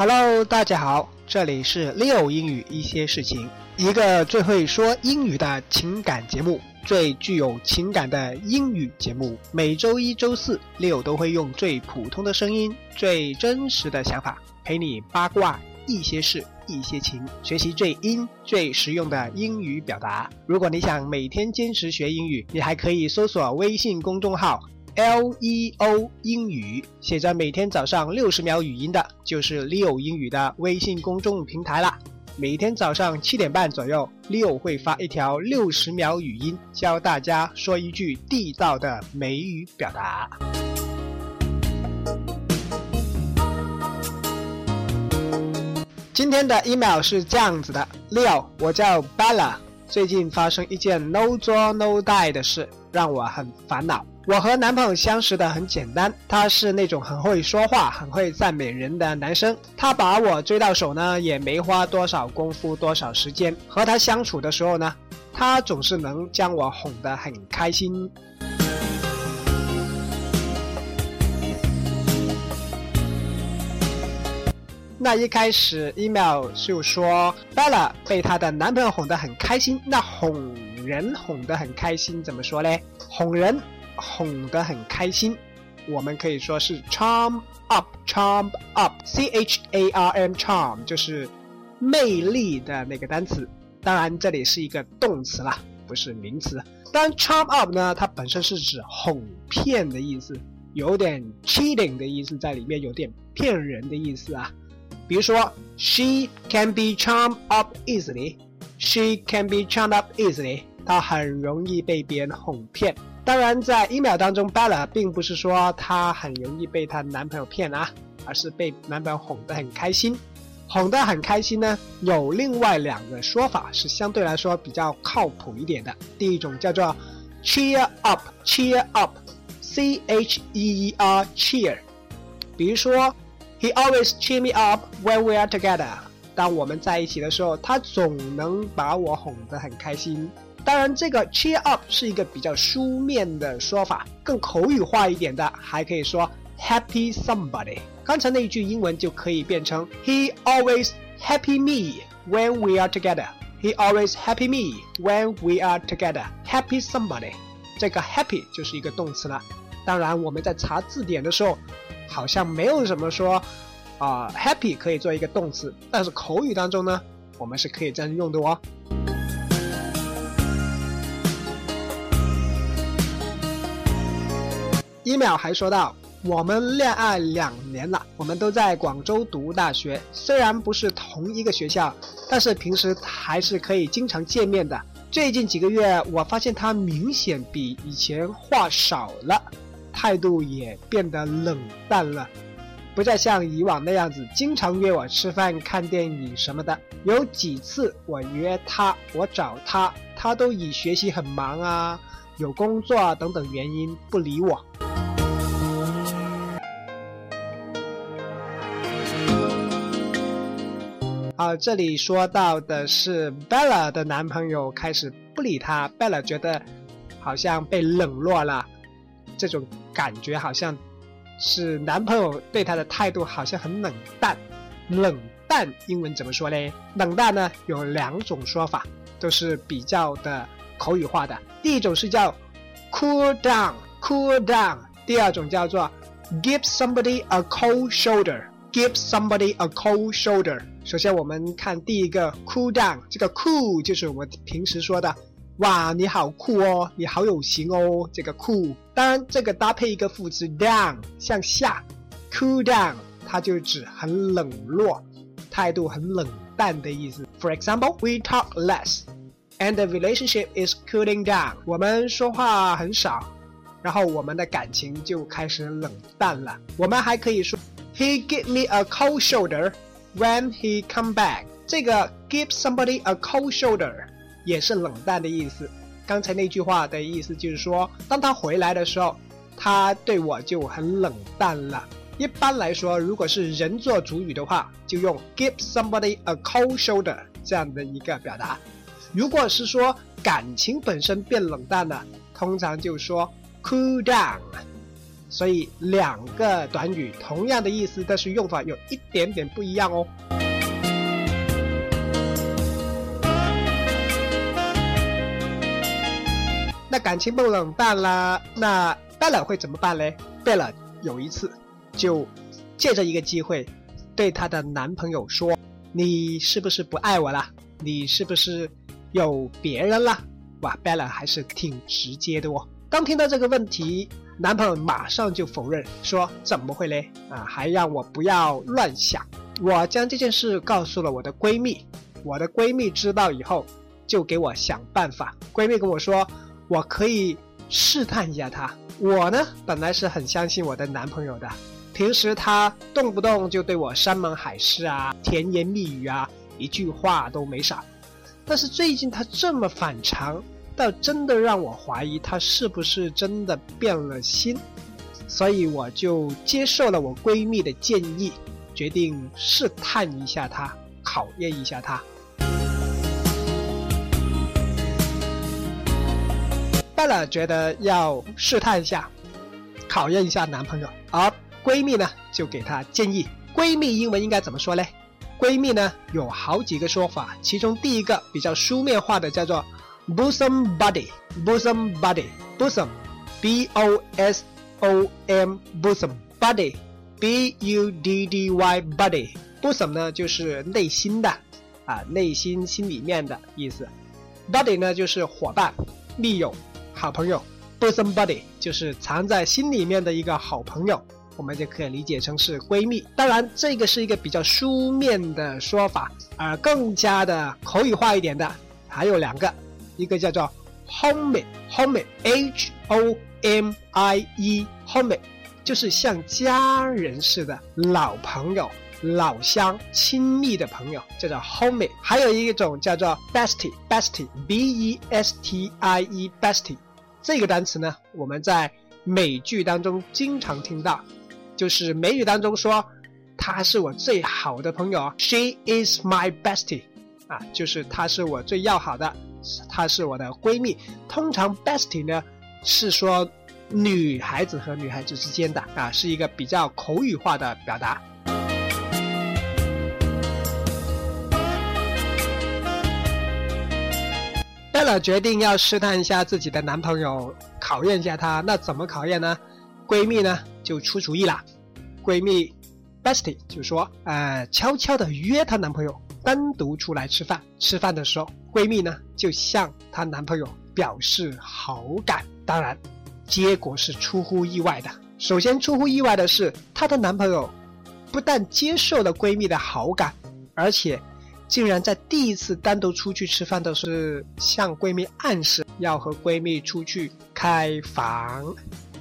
Hello，大家好，这里是 Leo 英语一些事情，一个最会说英语的情感节目，最具有情感的英语节目。每周一、周四，Leo 都会用最普通的声音、最真实的想法，陪你八卦一些事、一些情，学习最英、最实用的英语表达。如果你想每天坚持学英语，你还可以搜索微信公众号。L E O 英语写着每天早上六十秒语音的，就是 Leo 英语的微信公众平台啦。每天早上七点半左右，Leo 会发一条六十秒语音，教大家说一句地道的美语表达。今天的 email 是这样子的：Leo，我叫 Bella，最近发生一件 no 作 no die 的事，让我很烦恼。我和男朋友相识的很简单，他是那种很会说话、很会赞美人的男生。他把我追到手呢，也没花多少功夫、多少时间。和他相处的时候呢，他总是能将我哄得很开心。那一开始，email 就说 Bella 被她的男朋友哄得很开心。那哄人哄得很开心怎么说嘞？哄人。哄得很开心，我们可以说是 charm up，charm up，c h a r m charm 就是魅力的那个单词。当然这里是一个动词啦，不是名词。当然 charm up 呢，它本身是指哄骗的意思，有点 cheating 的意思在里面，有点骗人的意思啊。比如说，she can be charmed up easily，she can be charmed up easily，她很容易被别人哄骗。当然，在一秒当中，Bella 并不是说她很容易被她男朋友骗啊，而是被男朋友哄得很开心。哄得很开心呢，有另外两个说法是相对来说比较靠谱一点的。第一种叫做 cheer up，cheer up，c h e e r cheer。比如说，He always cheer me up when we are together。当我们在一起的时候，他总能把我哄得很开心。当然，这个 cheer up 是一个比较书面的说法，更口语化一点的，还可以说 happy somebody。刚才那一句英文就可以变成 He always happy me when we are together. He always happy me when we are together. Happy somebody，这个 happy 就是一个动词了。当然，我们在查字典的时候，好像没有什么说啊 happy 可以做一个动词，但是口语当中呢，我们是可以这样用的哦。一秒还说到，我们恋爱两年了，我们都在广州读大学，虽然不是同一个学校，但是平时还是可以经常见面的。最近几个月，我发现他明显比以前话少了，态度也变得冷淡了，不再像以往那样子经常约我吃饭、看电影什么的。有几次我约他，我找他，他都以学习很忙啊、有工作啊等等原因不理我。啊，这里说到的是 Bella 的男朋友开始不理她，Bella 觉得好像被冷落了，这种感觉好像是男朋友对她的态度好像很冷淡。冷淡英文怎么说嘞？冷淡呢有两种说法，都是比较的口语化的。第一种是叫 cool down，cool down；第二种叫做 give somebody a cold shoulder，give somebody a cold shoulder。首先，我们看第一个 cool down，这个 cool 就是我们平时说的，哇，你好酷哦，你好有型哦，这个 cool。当然，这个搭配一个副词 down，向下，cool down，它就指很冷落，态度很冷淡的意思。For example, we talk less, and the relationship is cooling down。我们说话很少，然后我们的感情就开始冷淡了。我们还可以说，He gave me a cold shoulder。When he come back，这个 give somebody a cold shoulder 也是冷淡的意思。刚才那句话的意思就是说，当他回来的时候，他对我就很冷淡了。一般来说，如果是人做主语的话，就用 give somebody a cold shoulder 这样的一个表达。如果是说感情本身变冷淡了，通常就说 cool down。所以两个短语同样的意思，但是用法有一点点不一样哦。那感情不冷淡啦，那 Bella 会怎么办嘞？Bella 有一次就借着一个机会对她的男朋友说：“你是不是不爱我了？你是不是有别人了？”哇，Bella 还是挺直接的哦。当听到这个问题，男朋友马上就否认说：“怎么会嘞？啊，还让我不要乱想。”我将这件事告诉了我的闺蜜，我的闺蜜知道以后就给我想办法。闺蜜跟我说。我可以试探一下他。我呢，本来是很相信我的男朋友的。平时他动不动就对我山盟海誓啊、甜言蜜语啊，一句话都没少。但是最近他这么反常，倒真的让我怀疑他是不是真的变了心。所以我就接受了我闺蜜的建议，决定试探一下他，考验一下他。贝拉觉得要试探一下，考验一下男朋友，而闺蜜呢就给她建议。闺蜜英文应该怎么说嘞？闺蜜呢有好几个说法，其中第一个比较书面化的叫做 bosom buddy，bosom buddy，bosom，b o s o m bosom buddy，b u d d y buddy，bosom 呢就是内心的啊，内心心里面的意思，buddy 呢就是伙伴、密友。好朋友，bosom buddy 就是藏在心里面的一个好朋友，我们就可以理解成是闺蜜。当然，这个是一个比较书面的说法，而更加的口语化一点的还有两个，一个叫做 homie，homie，h o m i e，homie，就是像家人似的老朋友、老乡、亲密的朋友，叫做 homie。还有一种叫做 bestie，bestie，b e s t i e，bestie。这个单词呢，我们在美剧当中经常听到，就是美语当中说，她是我最好的朋友，She is my bestie，啊，就是她是我最要好的，她是我的闺蜜。通常 bestie 呢是说女孩子和女孩子之间的，啊，是一个比较口语化的表达。Bella 决定要试探一下自己的男朋友，考验一下他。那怎么考验呢？闺蜜呢就出主意了。闺蜜 Bestie 就说：“呃，悄悄的约她男朋友单独出来吃饭。吃饭的时候，闺蜜呢就向她男朋友表示好感。当然，结果是出乎意外的。首先出乎意外的是，她的男朋友不但接受了闺蜜的好感，而且。”竟然在第一次单独出去吃饭的时候，向闺蜜暗示要和闺蜜出去开房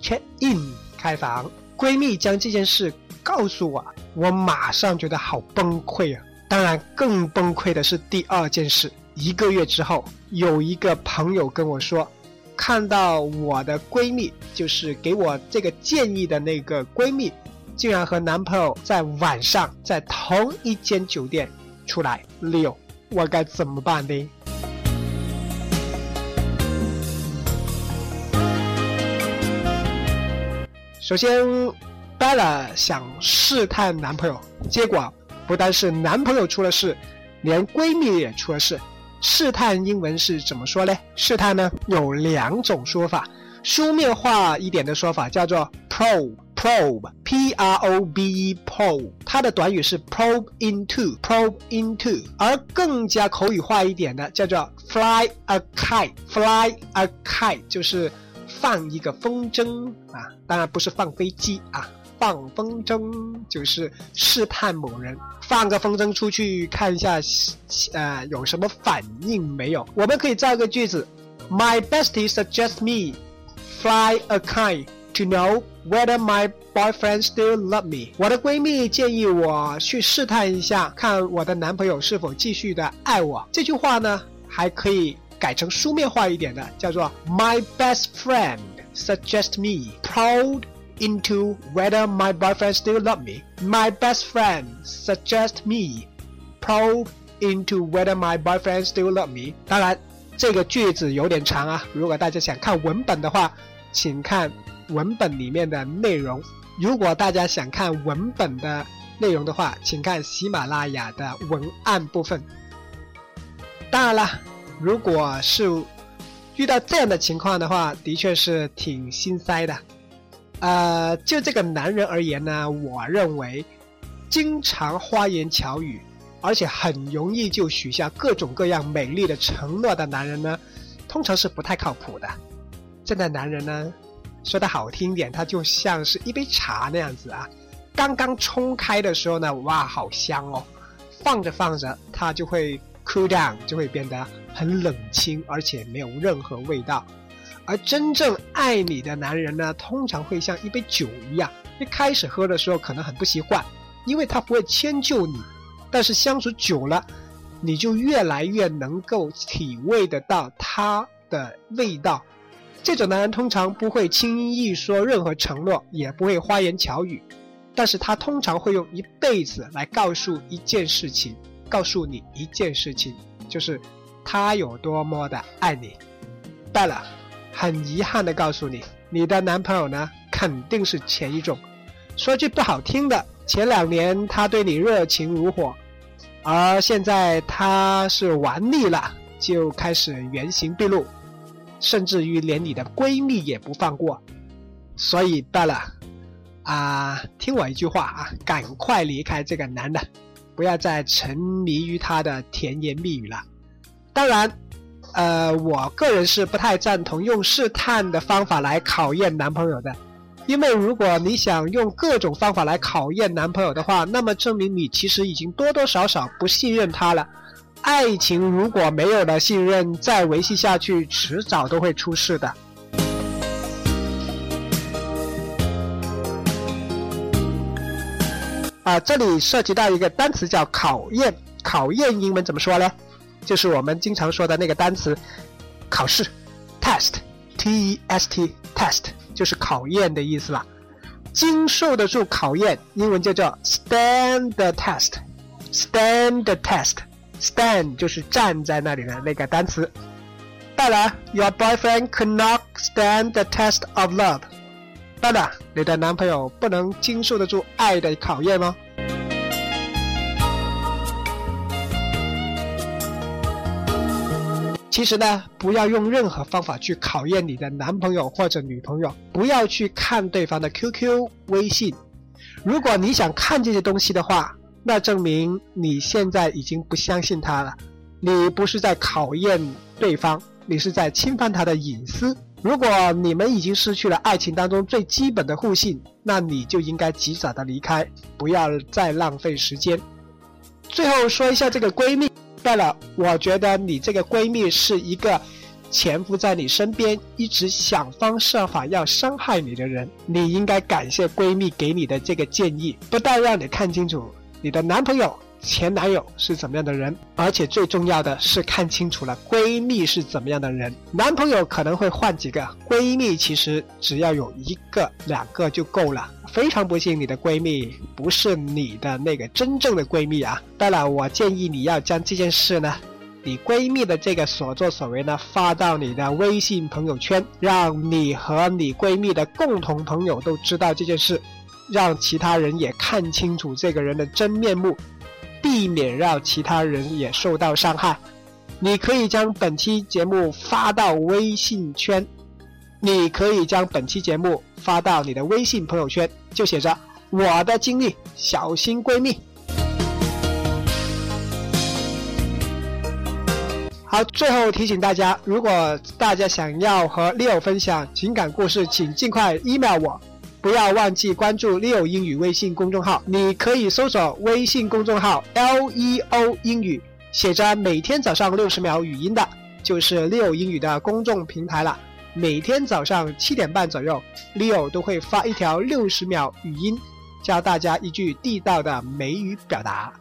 ，check in 开房。闺蜜将这件事告诉我，我马上觉得好崩溃啊！当然，更崩溃的是第二件事。一个月之后，有一个朋友跟我说，看到我的闺蜜，就是给我这个建议的那个闺蜜，竟然和男朋友在晚上在同一间酒店。出来六，我该怎么办呢？首先，Bella 想试探男朋友，结果不单是男朋友出了事，连闺蜜也出了事。试探英文是怎么说呢？试探呢有两种说法，书面化一点的说法叫做 probe。probe，p r o b e，probe，它的短语是 probe into，probe into，而更加口语化一点的叫做 fly a kite，fly a kite 就是放一个风筝啊，当然不是放飞机啊，放风筝就是试探某人，放个风筝出去看一下，呃，有什么反应没有？我们可以造个句子，My bestie suggests me fly a kite。To know whether my boyfriend still love me，我的闺蜜建议我去试探一下，看我的男朋友是否继续的爱我。这句话呢，还可以改成书面化一点的，叫做 My best friend suggests me proud into whether my boyfriend still love me. My best friend suggest me probe into whether my boyfriend still love me. 当然，这个句子有点长啊，如果大家想看文本的话，请看。文本里面的内容。如果大家想看文本的内容的话，请看喜马拉雅的文案部分。当然了，如果是遇到这样的情况的话，的确是挺心塞的。呃，就这个男人而言呢，我认为，经常花言巧语，而且很容易就许下各种各样美丽的承诺的男人呢，通常是不太靠谱的。这样的男人呢，说的好听一点，他就像是一杯茶那样子啊，刚刚冲开的时候呢，哇，好香哦，放着放着，它就会 cool down，就会变得很冷清，而且没有任何味道。而真正爱你的男人呢，通常会像一杯酒一样，一开始喝的时候可能很不习惯，因为他不会迁就你，但是相处久了，你就越来越能够体味得到他的味道。这种男人通常不会轻易说任何承诺，也不会花言巧语，但是他通常会用一辈子来告诉一件事情，告诉你一件事情，就是他有多么的爱你。拜了。很遗憾的告诉你，你的男朋友呢肯定是前一种。说句不好听的，前两年他对你热情如火，而现在他是玩腻了，就开始原形毕露，甚至于连你的闺蜜也不放过。所以罢了，啊，听我一句话啊，赶快离开这个男的，不要再沉迷于他的甜言蜜语了。当然。呃，我个人是不太赞同用试探的方法来考验男朋友的，因为如果你想用各种方法来考验男朋友的话，那么证明你其实已经多多少少不信任他了。爱情如果没有了信任，再维系下去，迟早都会出事的。啊，这里涉及到一个单词叫考验，考验英文怎么说呢？就是我们经常说的那个单词，考试，test，t-e-s-t，test，就是考验的意思了。经受得住考验，英文就叫 stand the test，stand the test，stand 就是站在那里的那个单词。当然，your boyfriend could not stand the test of love。当然，你的男朋友不能经受得住爱的考验哦。其实呢，不要用任何方法去考验你的男朋友或者女朋友，不要去看对方的 QQ、微信。如果你想看这些东西的话，那证明你现在已经不相信他了。你不是在考验对方，你是在侵犯他的隐私。如果你们已经失去了爱情当中最基本的互信，那你就应该及早的离开，不要再浪费时间。最后说一下这个闺蜜。对了，我觉得你这个闺蜜是一个潜伏在你身边，一直想方设法要伤害你的人。你应该感谢闺蜜给你的这个建议，不但让你看清楚你的男朋友。前男友是怎么样的人，而且最重要的是看清楚了闺蜜是怎么样的人。男朋友可能会换几个，闺蜜其实只要有一个、两个就够了。非常不幸，你的闺蜜不是你的那个真正的闺蜜啊！当然，我建议你要将这件事呢，你闺蜜的这个所作所为呢，发到你的微信朋友圈，让你和你闺蜜的共同朋友都知道这件事，让其他人也看清楚这个人的真面目。避免让其他人也受到伤害，你可以将本期节目发到微信圈，你可以将本期节目发到你的微信朋友圈，就写着“我的经历，小心闺蜜”。好，最后提醒大家，如果大家想要和 Leo 分享情感故事，请尽快 email 我。不要忘记关注 Leo 英语微信公众号，你可以搜索微信公众号 Leo 英语，写着每天早上六十秒语音的，就是 Leo 英语的公众平台了。每天早上七点半左右，Leo 都会发一条六十秒语音，教大家一句地道的美语表达。